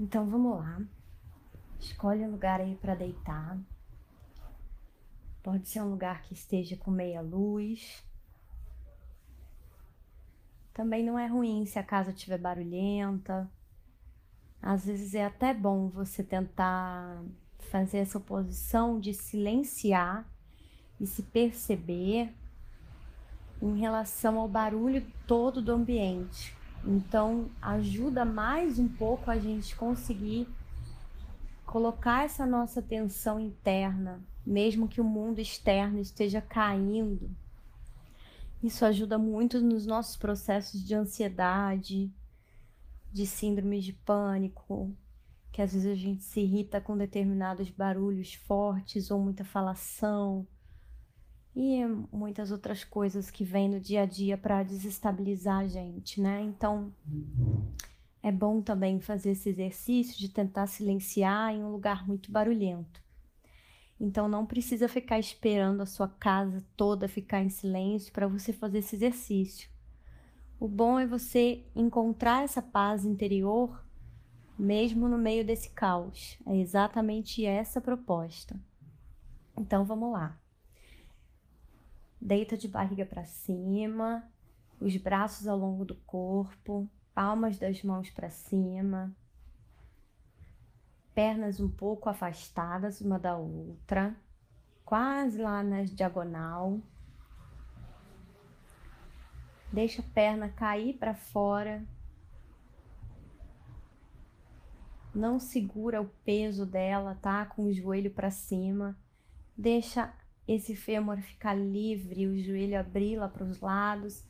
Então vamos lá. Escolhe um lugar aí para deitar. Pode ser um lugar que esteja com meia luz. Também não é ruim se a casa estiver barulhenta. Às vezes é até bom você tentar fazer essa posição de silenciar e se perceber em relação ao barulho todo do ambiente. Então, ajuda mais um pouco a gente conseguir colocar essa nossa atenção interna, mesmo que o mundo externo esteja caindo. Isso ajuda muito nos nossos processos de ansiedade, de síndrome de pânico, que às vezes a gente se irrita com determinados barulhos fortes ou muita falação e muitas outras coisas que vêm no dia a dia para desestabilizar a gente, né? Então é bom também fazer esse exercício de tentar silenciar em um lugar muito barulhento. Então não precisa ficar esperando a sua casa toda ficar em silêncio para você fazer esse exercício. O bom é você encontrar essa paz interior mesmo no meio desse caos. É exatamente essa a proposta. Então vamos lá. Deita de barriga para cima, os braços ao longo do corpo, palmas das mãos para cima, pernas um pouco afastadas uma da outra, quase lá na diagonal. Deixa a perna cair para fora. Não segura o peso dela, tá? Com o joelho para cima. Deixa esse fêmur ficar livre, o joelho abrir lá para os lados,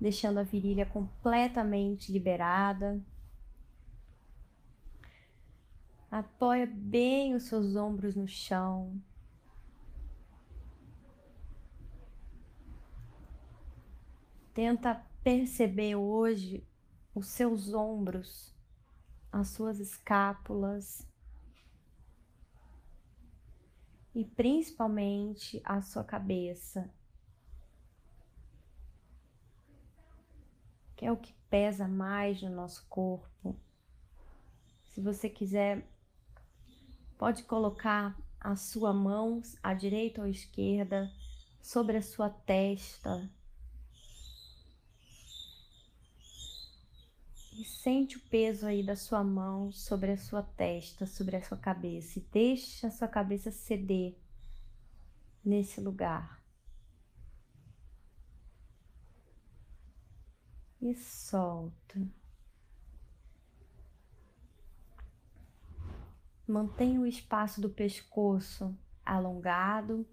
deixando a virilha completamente liberada. Apoia bem os seus ombros no chão. Tenta perceber hoje os seus ombros, as suas escápulas, e principalmente a sua cabeça, que é o que pesa mais no nosso corpo. Se você quiser, pode colocar a sua mão à direita ou à esquerda sobre a sua testa E sente o peso aí da sua mão sobre a sua testa, sobre a sua cabeça. E deixa a sua cabeça ceder nesse lugar. E solta. Mantenha o espaço do pescoço alongado.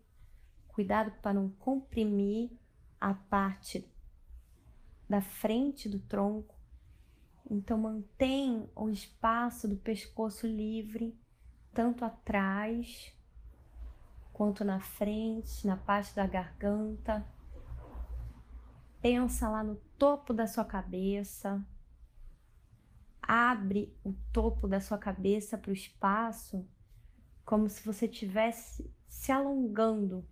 Cuidado para não comprimir a parte da frente do tronco então mantém o espaço do pescoço livre, tanto atrás quanto na frente, na parte da garganta. Pensa lá no topo da sua cabeça. Abre o topo da sua cabeça para o espaço, como se você estivesse se alongando,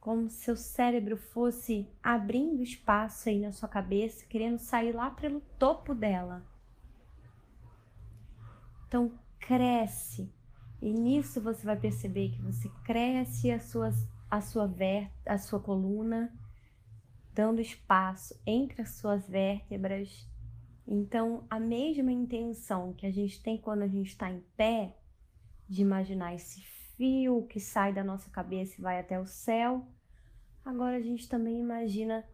como se seu cérebro fosse abrindo espaço aí na sua cabeça, querendo sair lá pelo topo dela. Então cresce. E nisso você vai perceber que você cresce a, suas, a, sua, ver, a sua coluna, dando espaço entre as suas vértebras. Então, a mesma intenção que a gente tem quando a gente está em pé, de imaginar esse fio que sai da nossa cabeça e vai até o céu, agora a gente também imagina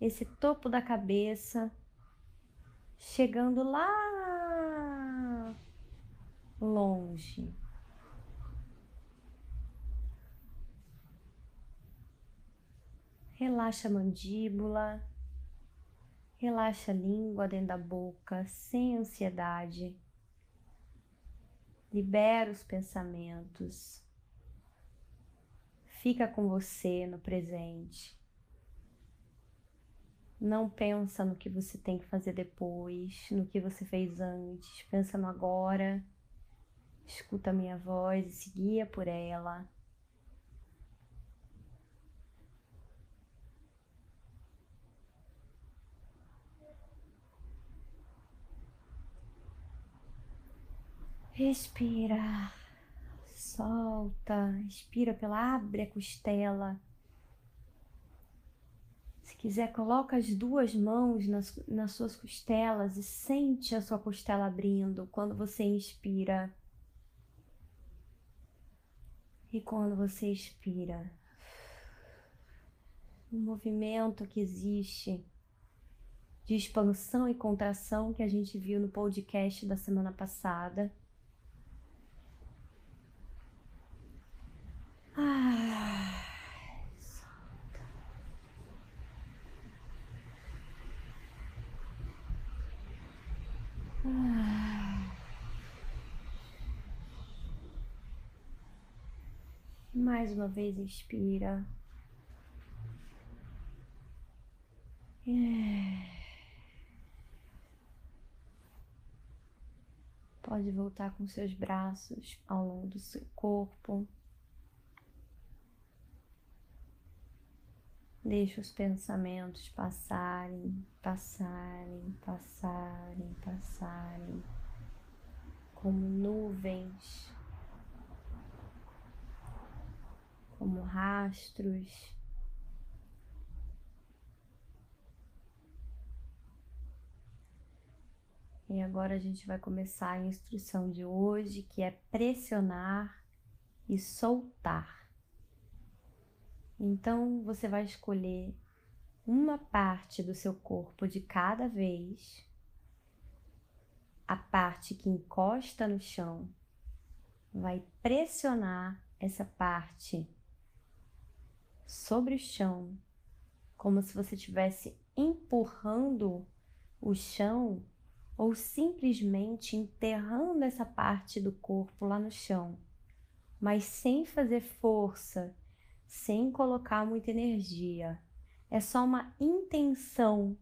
esse topo da cabeça chegando lá longe. Relaxa a mandíbula, relaxa a língua dentro da boca, sem ansiedade. Libera os pensamentos. Fica com você no presente. Não pensa no que você tem que fazer depois, no que você fez antes. Pensa no agora Escuta a minha voz e se guia por ela. Respira. Solta. Respira pela abre a costela. Se quiser, coloca as duas mãos nas, nas suas costelas e sente a sua costela abrindo quando você inspira. E quando você expira, o movimento que existe de expansão e contração que a gente viu no podcast da semana passada. Ah, Mais uma vez, inspira. É. Pode voltar com seus braços ao longo do seu corpo. Deixa os pensamentos passarem, passarem, passarem, passarem, como nuvens, como rastros. E agora a gente vai começar a instrução de hoje, que é pressionar e soltar. Então você vai escolher uma parte do seu corpo de cada vez, a parte que encosta no chão, vai pressionar essa parte sobre o chão, como se você estivesse empurrando o chão ou simplesmente enterrando essa parte do corpo lá no chão, mas sem fazer força, sem colocar muita energia. É só uma intenção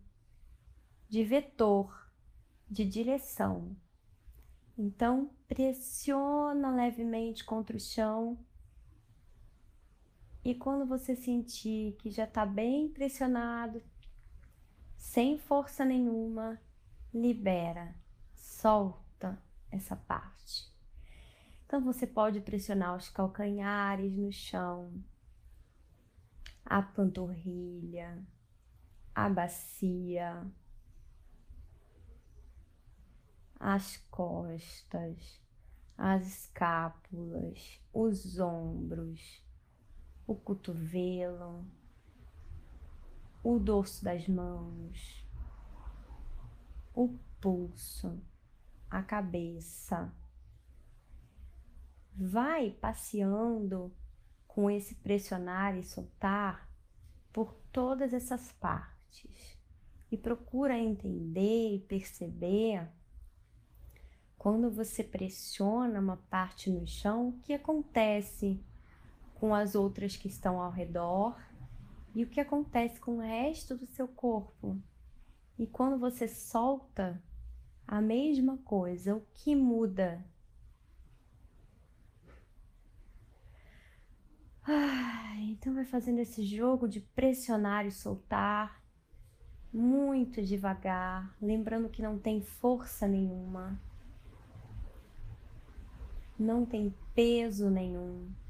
de vetor, de direção. Então, pressiona levemente contra o chão. E quando você sentir que já está bem pressionado, sem força nenhuma, libera, solta essa parte. Então você pode pressionar os calcanhares no chão, a panturrilha, a bacia, as costas, as escápulas, os ombros, o cotovelo, o dorso das mãos o pulso, a cabeça. Vai passeando com esse pressionar e soltar por todas essas partes e procura entender e perceber quando você pressiona uma parte no chão, o que acontece com as outras que estão ao redor e o que acontece com o resto do seu corpo. E quando você solta, a mesma coisa, o que muda? Ah, então vai fazendo esse jogo de pressionar e soltar muito devagar, lembrando que não tem força nenhuma, não tem peso nenhum.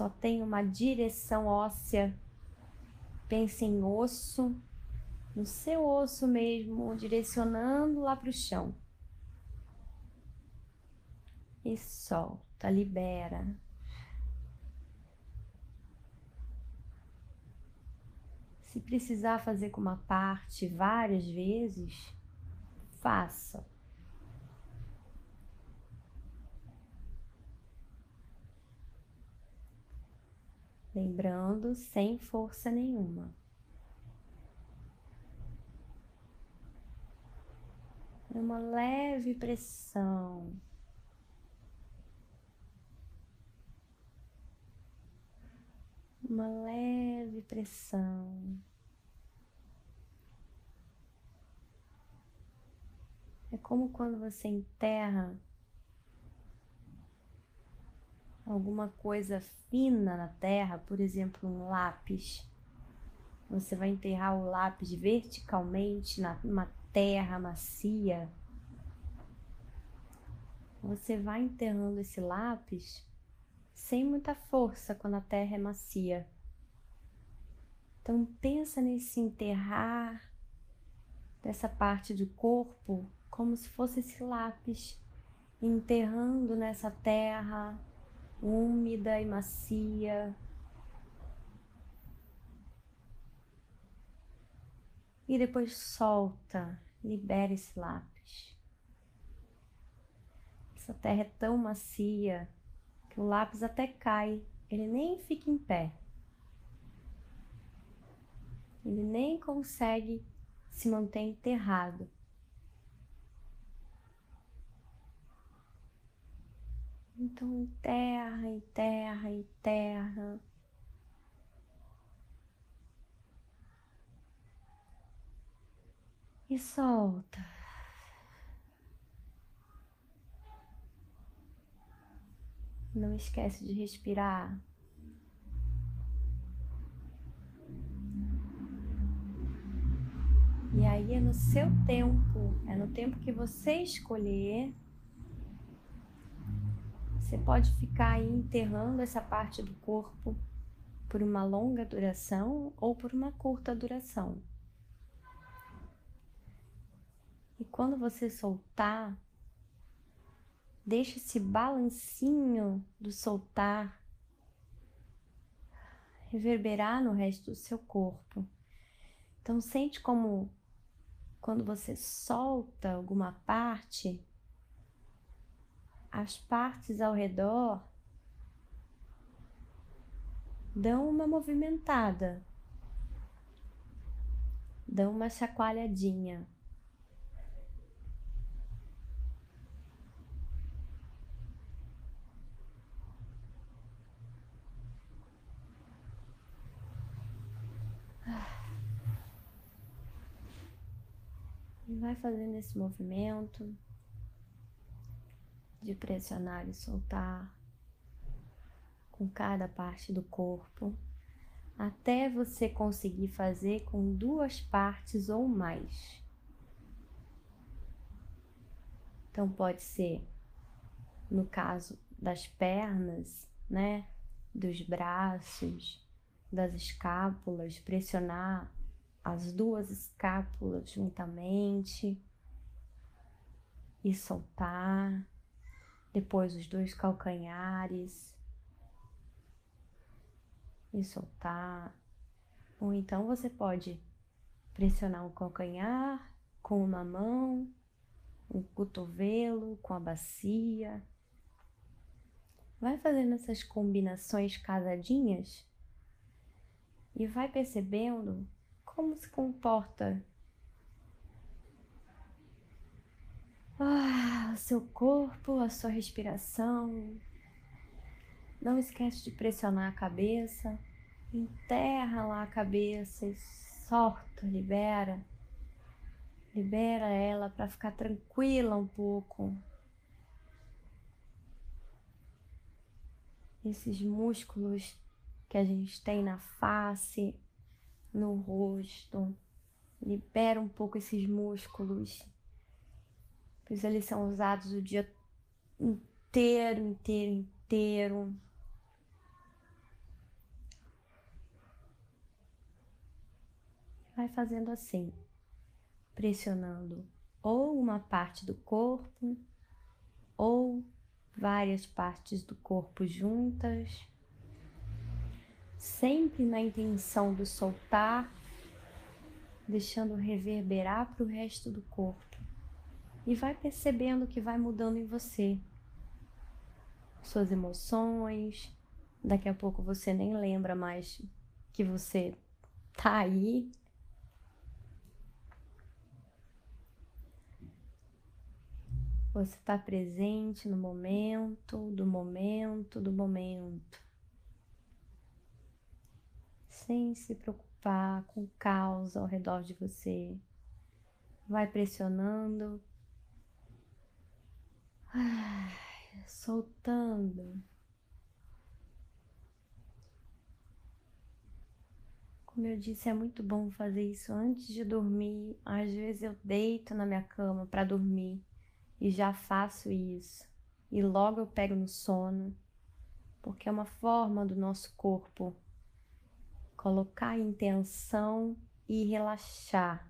Só tem uma direção óssea Pense em osso, no seu osso mesmo, direcionando lá para o chão. E solta, libera. Se precisar fazer com uma parte várias vezes, faça. Lembrando sem força nenhuma. É uma leve pressão. Uma leve pressão. É como quando você enterra alguma coisa fina na terra, por exemplo, um lápis. Você vai enterrar o lápis verticalmente numa terra macia, você vai enterrando esse lápis sem muita força quando a terra é macia. Então pensa nesse enterrar dessa parte do corpo como se fosse esse lápis enterrando nessa terra úmida e macia. E depois solta, libera esse lápis. Essa terra é tão macia que o lápis até cai, ele nem fica em pé. Ele nem consegue se manter enterrado. Então, enterra, enterra, enterra. E solta. Não esquece de respirar. E aí é no seu tempo, é no tempo que você escolher. Você pode ficar aí enterrando essa parte do corpo por uma longa duração ou por uma curta duração. E quando você soltar, deixa esse balancinho do soltar reverberar no resto do seu corpo. Então sente como quando você solta alguma parte, as partes ao redor dão uma movimentada, dão uma chacoalhadinha. E vai fazendo esse movimento de pressionar e soltar com cada parte do corpo, até você conseguir fazer com duas partes ou mais. Então pode ser no caso das pernas, né, dos braços, das escápulas, pressionar as duas escápulas juntamente e soltar. Depois os dois calcanhares e soltar. Ou então você pode pressionar o calcanhar com uma mão, o cotovelo com a bacia. Vai fazendo essas combinações casadinhas e vai percebendo como se comporta ah, o seu corpo, a sua respiração. Não esquece de pressionar a cabeça, enterra lá a cabeça e solta, libera. Libera ela para ficar tranquila um pouco. Esses músculos que a gente tem na face, no rosto. Libera um pouco esses músculos, pois eles são usados o dia inteiro, inteiro, inteiro. Vai fazendo assim, pressionando ou uma parte do corpo ou várias partes do corpo juntas sempre na intenção do soltar, deixando reverberar para o resto do corpo. E vai percebendo que vai mudando em você. Suas emoções, daqui a pouco você nem lembra mais que você tá aí. Você está presente no momento, do momento, do momento sem se preocupar com caos ao redor de você. Vai pressionando, soltando. Como eu disse, é muito bom fazer isso antes de dormir. Às vezes eu deito na minha cama para dormir e já faço isso. E logo eu pego no sono, porque é uma forma do nosso corpo colocar em tensão e relaxar.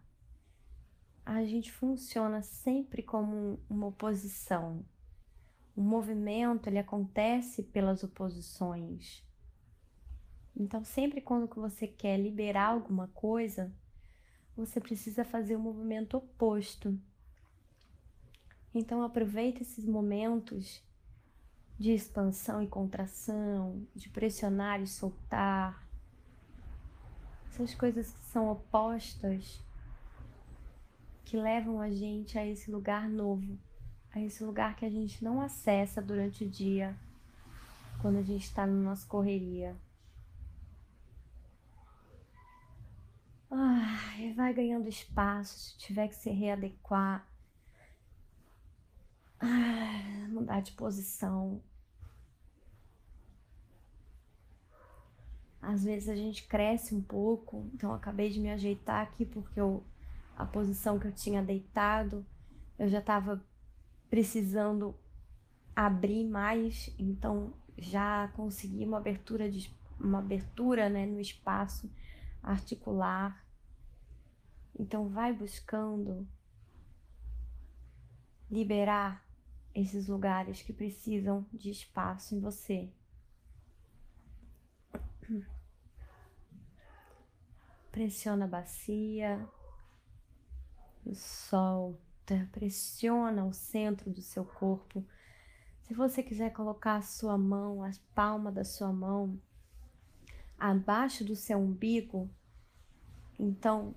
A gente funciona sempre como uma oposição. O movimento ele acontece pelas oposições. Então, sempre quando você quer liberar alguma coisa, você precisa fazer o um movimento oposto. Então, aproveite esses momentos de expansão e contração, de pressionar e soltar. Essas coisas que são opostas que levam a gente a esse lugar novo, a esse lugar que a gente não acessa durante o dia, quando a gente está na nossa correria. Ah, vai ganhando espaço, se tiver que se readequar, mudar de posição. Às vezes a gente cresce um pouco, então acabei de me ajeitar aqui porque eu, a posição que eu tinha deitado, eu já estava precisando abrir mais, então já consegui uma abertura de uma abertura, né, no espaço articular. Então, vai buscando liberar esses lugares que precisam de espaço em você. Pressiona a bacia, solta, pressiona o centro do seu corpo. Se você quiser colocar a sua mão, a palma da sua mão abaixo do seu umbigo. Então,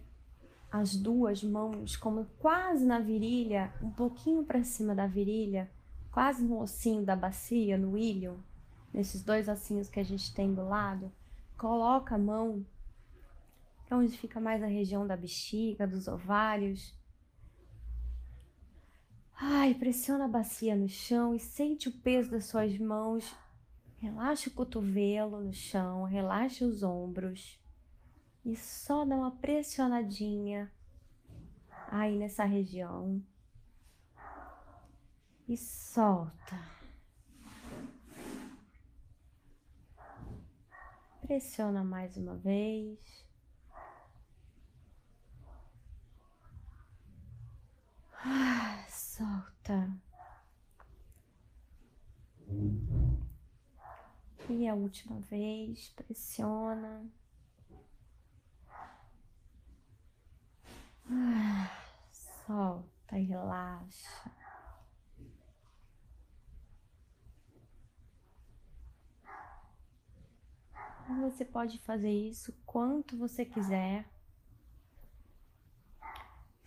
as duas mãos como quase na virilha, um pouquinho para cima da virilha, quase no ossinho da bacia, no ilho, nesses dois ossinhos que a gente tem do lado. Coloca a mão é onde fica mais a região da bexiga, dos ovários. Ai, pressiona a bacia no chão e sente o peso das suas mãos Relaxa o cotovelo no chão, relaxa os ombros e só dá uma pressionadinha aí nessa região e solta. Pressiona mais uma vez. Ah, solta. E a última vez, pressiona. Ah, solta e relaxa. Você pode fazer isso quanto você quiser.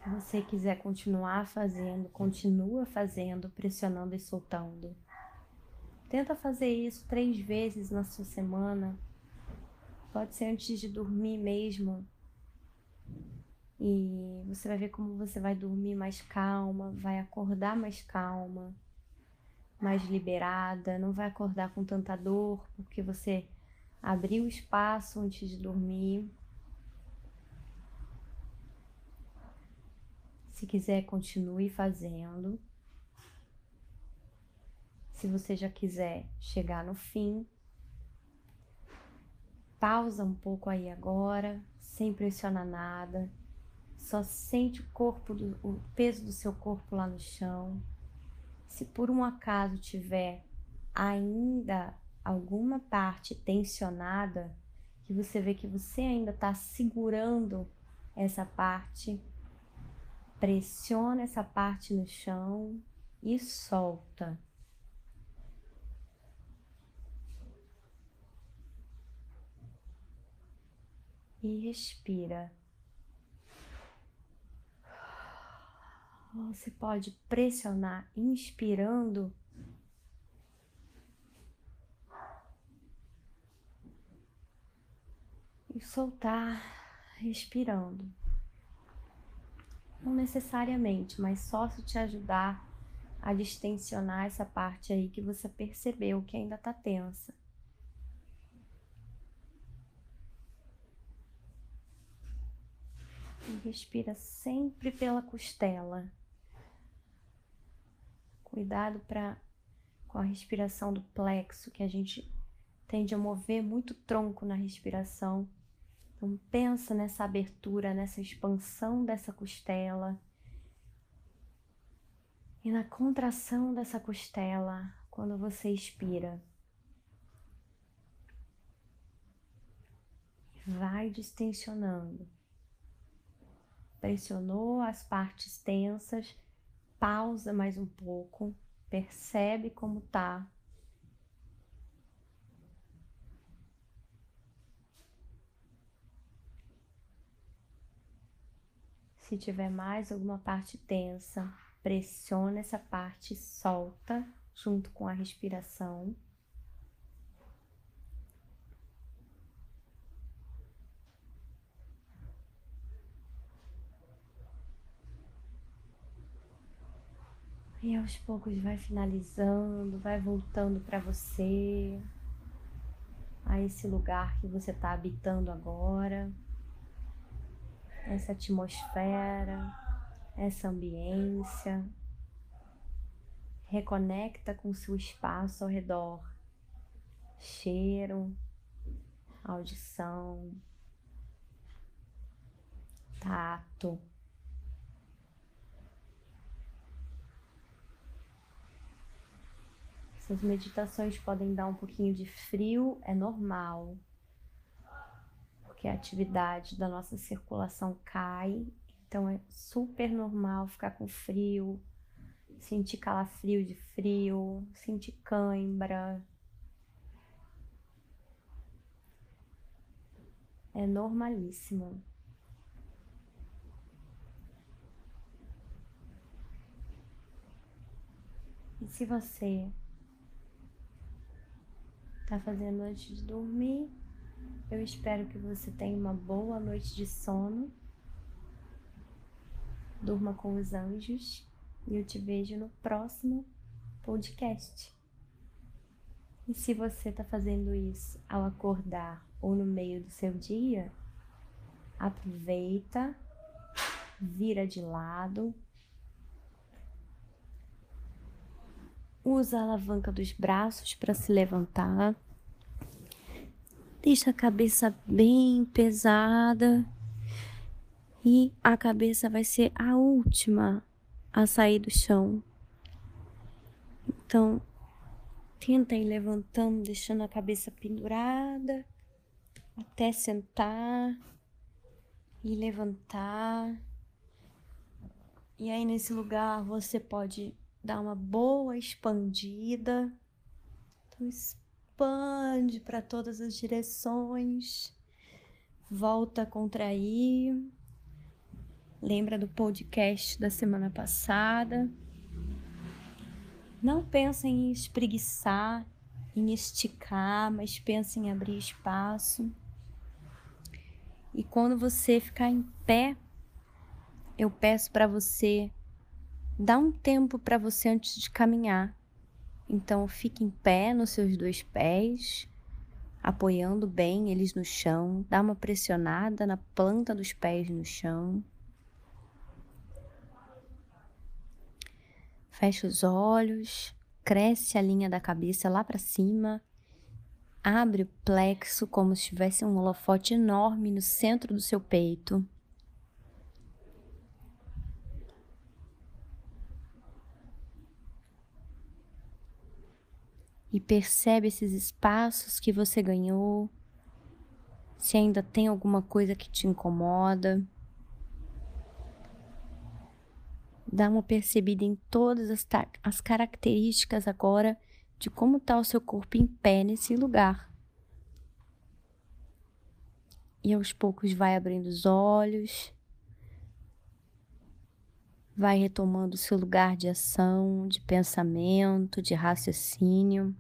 Se você quiser continuar fazendo, continua fazendo, pressionando e soltando. Tenta fazer isso três vezes na sua semana. Pode ser antes de dormir mesmo. E você vai ver como você vai dormir mais calma, vai acordar mais calma, mais liberada, não vai acordar com tanta dor, porque você abriu espaço antes de dormir. Se quiser, continue fazendo. Se você já quiser chegar no fim, pausa um pouco aí agora, sem pressionar nada. Só sente o corpo, do, o peso do seu corpo lá no chão. Se por um acaso tiver ainda alguma parte tensionada, que você vê que você ainda está segurando essa parte, pressiona essa parte no chão e solta. e respira. Você pode pressionar inspirando e soltar respirando. Não necessariamente, mas só se te ajudar a distensionar essa parte aí que você percebeu que ainda está tensa. Respira sempre pela costela. Cuidado para com a respiração do plexo, que a gente tende a mover muito tronco na respiração. Então pensa nessa abertura, nessa expansão dessa costela. E na contração dessa costela, quando você expira. Vai distensionando. Pressionou as partes tensas, pausa mais um pouco, percebe como tá. Se tiver mais alguma parte tensa, pressiona essa parte, solta junto com a respiração. E aos poucos vai finalizando, vai voltando para você, a esse lugar que você está habitando agora, essa atmosfera, essa ambiência. Reconecta com o seu espaço ao redor, cheiro, audição, tato. Essas meditações podem dar um pouquinho de frio, é normal, porque a atividade da nossa circulação cai, então é super normal ficar com frio, sentir calafrio de frio, sentir cãibra. É normalíssimo. E se você está fazendo antes de dormir. Eu espero que você tenha uma boa noite de sono. Durma com os anjos e eu te vejo no próximo podcast. E se você está fazendo isso ao acordar ou no meio do seu dia, aproveita, vira de lado, Usa a alavanca dos braços para se levantar. Deixa a cabeça bem pesada. E a cabeça vai ser a última a sair do chão. Então, tenta ir levantando, deixando a cabeça pendurada até sentar e levantar. E aí, nesse lugar, você pode dá uma boa expandida. Então, expande para todas as direções. Volta a contrair. Lembra do podcast da semana passada. Não pensa em espreguiçar, em esticar, mas pensa em abrir espaço. E quando você ficar em pé, eu peço para você Dá um tempo para você antes de caminhar. Então, fique em pé nos seus dois pés, apoiando bem eles no chão. Dá uma pressionada na planta dos pés no chão. Fecha os olhos, cresce a linha da cabeça lá para cima. Abre o plexo como se tivesse um holofote enorme no centro do seu peito. E percebe esses espaços que você ganhou, se ainda tem alguma coisa que te incomoda. Dá uma percebida em todas as, as características agora de como está o seu corpo em pé nesse lugar. E aos poucos vai abrindo os olhos, vai retomando o seu lugar de ação, de pensamento, de raciocínio.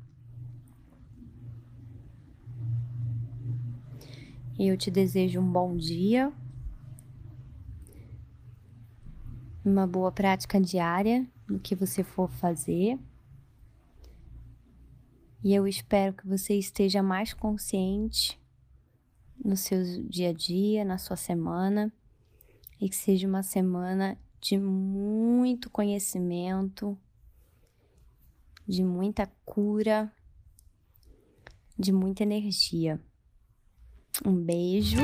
E eu te desejo um bom dia, uma boa prática diária no que você for fazer. E eu espero que você esteja mais consciente no seu dia a dia, na sua semana, e que seja uma semana de muito conhecimento, de muita cura, de muita energia. Um beijo.